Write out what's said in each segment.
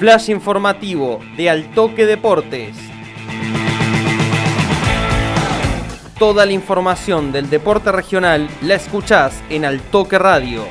Flash informativo de Altoque Deportes. Toda la información del deporte regional la escuchás en Altoque Radio.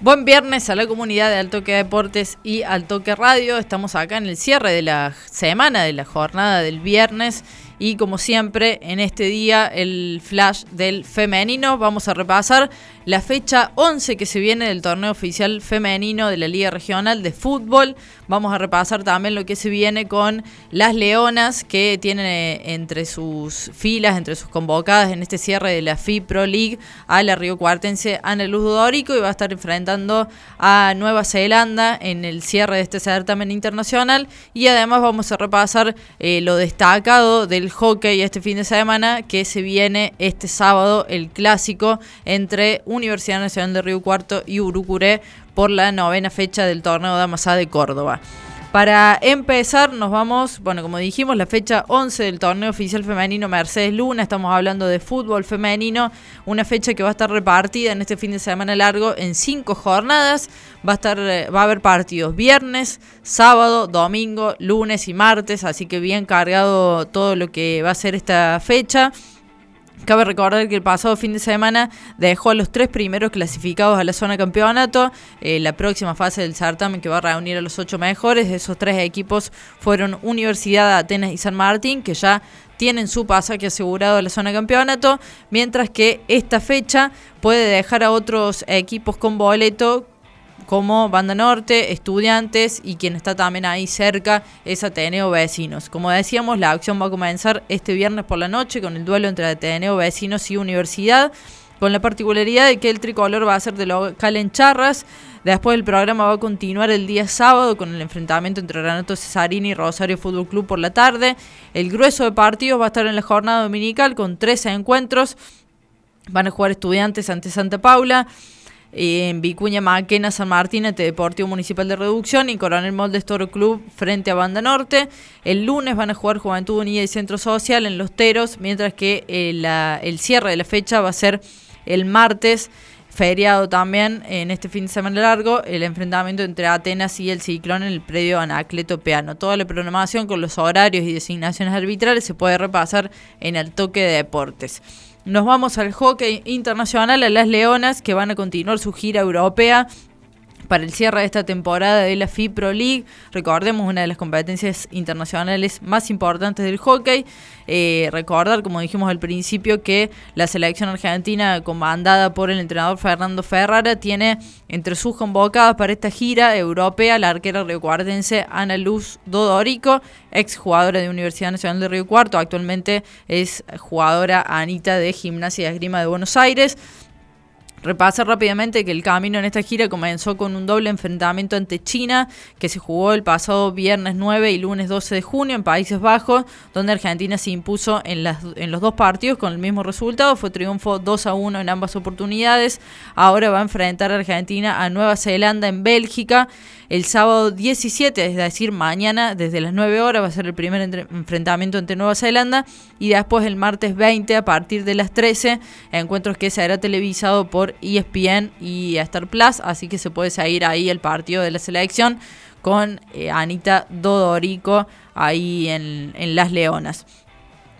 Buen viernes a la comunidad de Altoque Deportes y Altoque Radio. Estamos acá en el cierre de la semana, de la jornada del viernes. Y como siempre, en este día, el flash del femenino. Vamos a repasar la fecha 11 que se viene del torneo oficial femenino de la Liga Regional de Fútbol. Vamos a repasar también lo que se viene con las Leonas que tienen eh, entre sus filas, entre sus convocadas en este cierre de la FI Pro League a la Río Cuartense Ana Luz Dórico y va a estar enfrentando a Nueva Zelanda en el cierre de este certamen internacional. Y además vamos a repasar eh, lo destacado del hockey este fin de semana que se viene este sábado, el clásico entre Universidad Nacional de Río Cuarto y Urucuré por la novena fecha del torneo de Amasá de Córdoba. Para empezar, nos vamos, bueno, como dijimos, la fecha 11 del torneo oficial femenino Mercedes Luna. Estamos hablando de fútbol femenino, una fecha que va a estar repartida en este fin de semana largo en cinco jornadas. Va a estar, eh, va a haber partidos viernes, sábado, domingo, lunes y martes, así que bien cargado todo lo que va a ser esta fecha. Cabe recordar que el pasado fin de semana dejó a los tres primeros clasificados a la zona campeonato. Eh, la próxima fase del certamen que va a reunir a los ocho mejores. Esos tres equipos fueron Universidad, Atenas y San Martín, que ya tienen su pasaje asegurado a la zona campeonato. Mientras que esta fecha puede dejar a otros equipos con boleto como Banda Norte, Estudiantes y quien está también ahí cerca es Ateneo Vecinos. Como decíamos, la acción va a comenzar este viernes por la noche con el duelo entre Ateneo Vecinos y Universidad, con la particularidad de que el tricolor va a ser de local en Charras. Después el programa va a continuar el día sábado con el enfrentamiento entre Renato Cesarini y Rosario Fútbol Club por la tarde. El grueso de partidos va a estar en la jornada dominical con 13 encuentros. Van a jugar estudiantes ante Santa Paula en Vicuña Maquena, San Martín, ante Deportivo Municipal de Reducción y Coronel Moldes Toro Club frente a Banda Norte. El lunes van a jugar Juventud Unida y Centro Social en Los Teros, mientras que eh, el cierre de la fecha va a ser el martes feriado también en este fin de semana largo, el enfrentamiento entre Atenas y el Ciclón en el predio Anacleto Peano. Toda la programación con los horarios y designaciones arbitrales se puede repasar en el toque de deportes. Nos vamos al hockey internacional, a las Leonas, que van a continuar su gira europea para el cierre de esta temporada de la FIPRO League. Recordemos una de las competencias internacionales más importantes del hockey. Eh, recordar, como dijimos al principio, que la selección argentina, comandada por el entrenador Fernando Ferrara, tiene entre sus convocadas para esta gira europea la arquera riocuartense Ana Luz Dodorico, ex jugadora de Universidad Nacional de Río Cuarto, actualmente es jugadora Anita de Gimnasia y Esgrima de Buenos Aires. Repasa rápidamente que el camino en esta gira comenzó con un doble enfrentamiento ante China que se jugó el pasado viernes 9 y lunes 12 de junio en Países Bajos, donde Argentina se impuso en, las, en los dos partidos con el mismo resultado, fue triunfo 2 a 1 en ambas oportunidades. Ahora va a enfrentar a Argentina a Nueva Zelanda en Bélgica el sábado 17, es decir, mañana desde las 9 horas va a ser el primer enfrentamiento ante Nueva Zelanda y después el martes 20 a partir de las 13, encuentros que será televisado por ESPN y Star Plus, así que se puede seguir ahí el partido de la selección con eh, Anita Dodorico ahí en, en Las Leonas.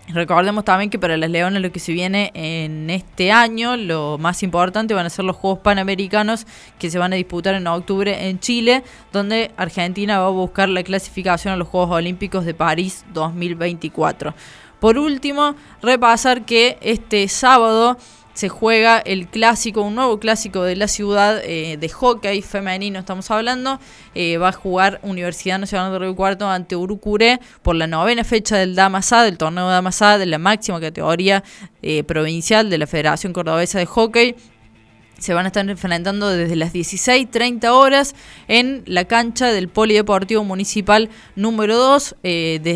Recordemos también que para las Leonas lo que se viene en este año, lo más importante van a ser los Juegos Panamericanos que se van a disputar en octubre en Chile, donde Argentina va a buscar la clasificación a los Juegos Olímpicos de París 2024. Por último, repasar que este sábado se juega el clásico, un nuevo clásico de la ciudad eh, de hockey femenino, estamos hablando. Eh, va a jugar Universidad Nacional de Río Cuarto ante Urucuré por la novena fecha del Damasá, del torneo de Damasá, de la máxima categoría eh, provincial de la Federación Cordobesa de Hockey se van a estar enfrentando desde las 16.30 horas en la cancha del Polideportivo Municipal número 2.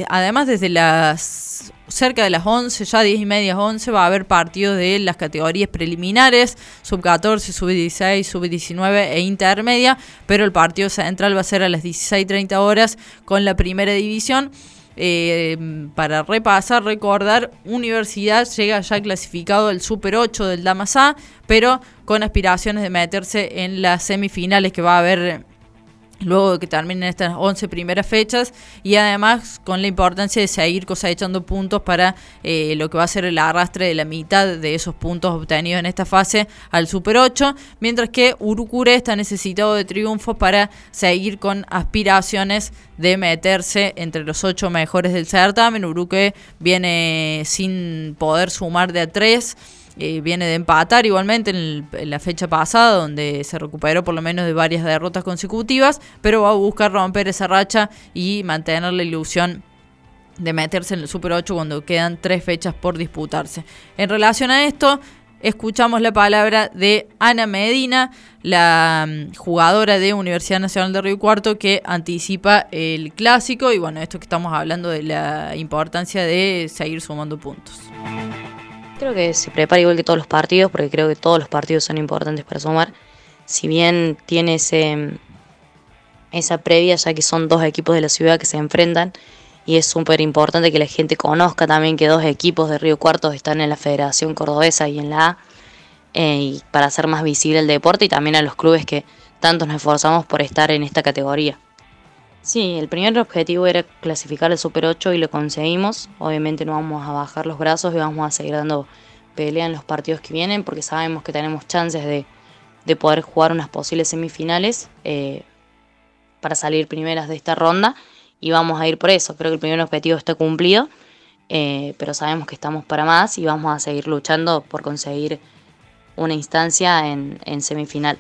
además, desde las cerca de las 11, ya 10 y media, 11, va a haber partidos de las categorías preliminares, sub 14, sub 16, sub 19 e intermedia, pero el partido central va a ser a las 16.30 horas con la primera división. eh, para repasar, recordar, Universidad llega ya clasificado al Super 8 del Damasá, pero con aspiraciones de meterse en las semifinales que va a haber luego de que terminen estas 11 primeras fechas y además con la importancia de seguir cosechando puntos para eh, lo que va a ser el arrastre de la mitad de esos puntos obtenidos en esta fase al Super 8, mientras que Urucure está necesitado de triunfos para seguir con aspiraciones de meterse entre los 8 mejores del certamen. Uruque viene sin poder sumar de a 3 eh, viene de empatar igualmente en, la fecha pasada, donde se recuperó por lo menos de varias derrotas consecutivas, pero va a buscar romper esa racha y mantener la ilusión de meterse en el Super 8 cuando quedan tres fechas por disputarse. En relación a esto, escuchamos la palabra de Ana Medina, la mm, jugadora de Universidad Nacional de Río Cuarto, que anticipa el clásico y bueno, esto que estamos hablando de la importancia de seguir sumando puntos. Creo que se prepara igual que todos los partidos, porque creo que todos los partidos son importantes para sumar. Si bien tiene ese, esa previa, ya que son dos equipos de la ciudad que se enfrentan, y es súper importante que la gente conozca también que dos equipos de Río Cuartos están en la Federación Cordobesa y en la A, eh, y para hacer más visible el deporte y también a los clubes que tanto nos esforzamos por estar en esta categoría. Sí, el primer objetivo era clasificar el Super 8 y lo conseguimos. Obviamente no vamos a bajar los brazos y vamos a seguir dando pelea en los partidos que vienen porque sabemos que tenemos chances de, poder jugar unas posibles semifinales eh, para salir primeras de esta ronda y vamos a ir por eso. Creo que el primer objetivo está cumplido, eh, pero sabemos que estamos para más y vamos a seguir luchando por conseguir una instancia en semifinal.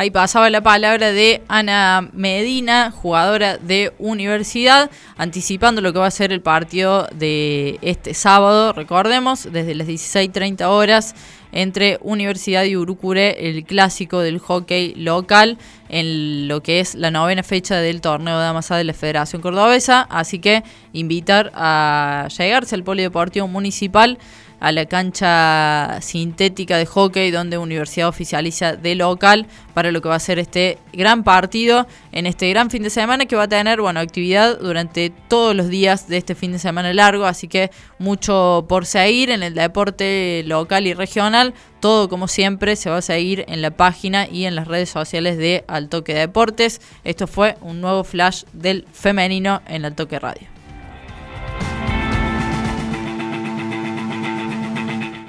Ahí pasaba la palabra de Ana Medina, jugadora de universidad, anticipando lo que va a ser el partido de este sábado, recordemos, desde las 16.30 horas entre Universidad y Urucure, el clásico del hockey local, en lo que es la novena fecha del torneo de Amasá de la Federación Cordobesa. Así que invitar a llegarse al Polideportivo Municipal a la cancha sintética de hockey donde Universidad oficializa de local para lo que va a ser este gran partido en este gran fin de semana que va a tener bueno actividad durante todos los días de este fin de semana largo. Así que mucho por seguir en el deporte local y regional. Todo como siempre se va a seguir en la página y en las redes sociales de Altoque Deportes. Esto fue un nuevo flash del femenino en Altoque Radio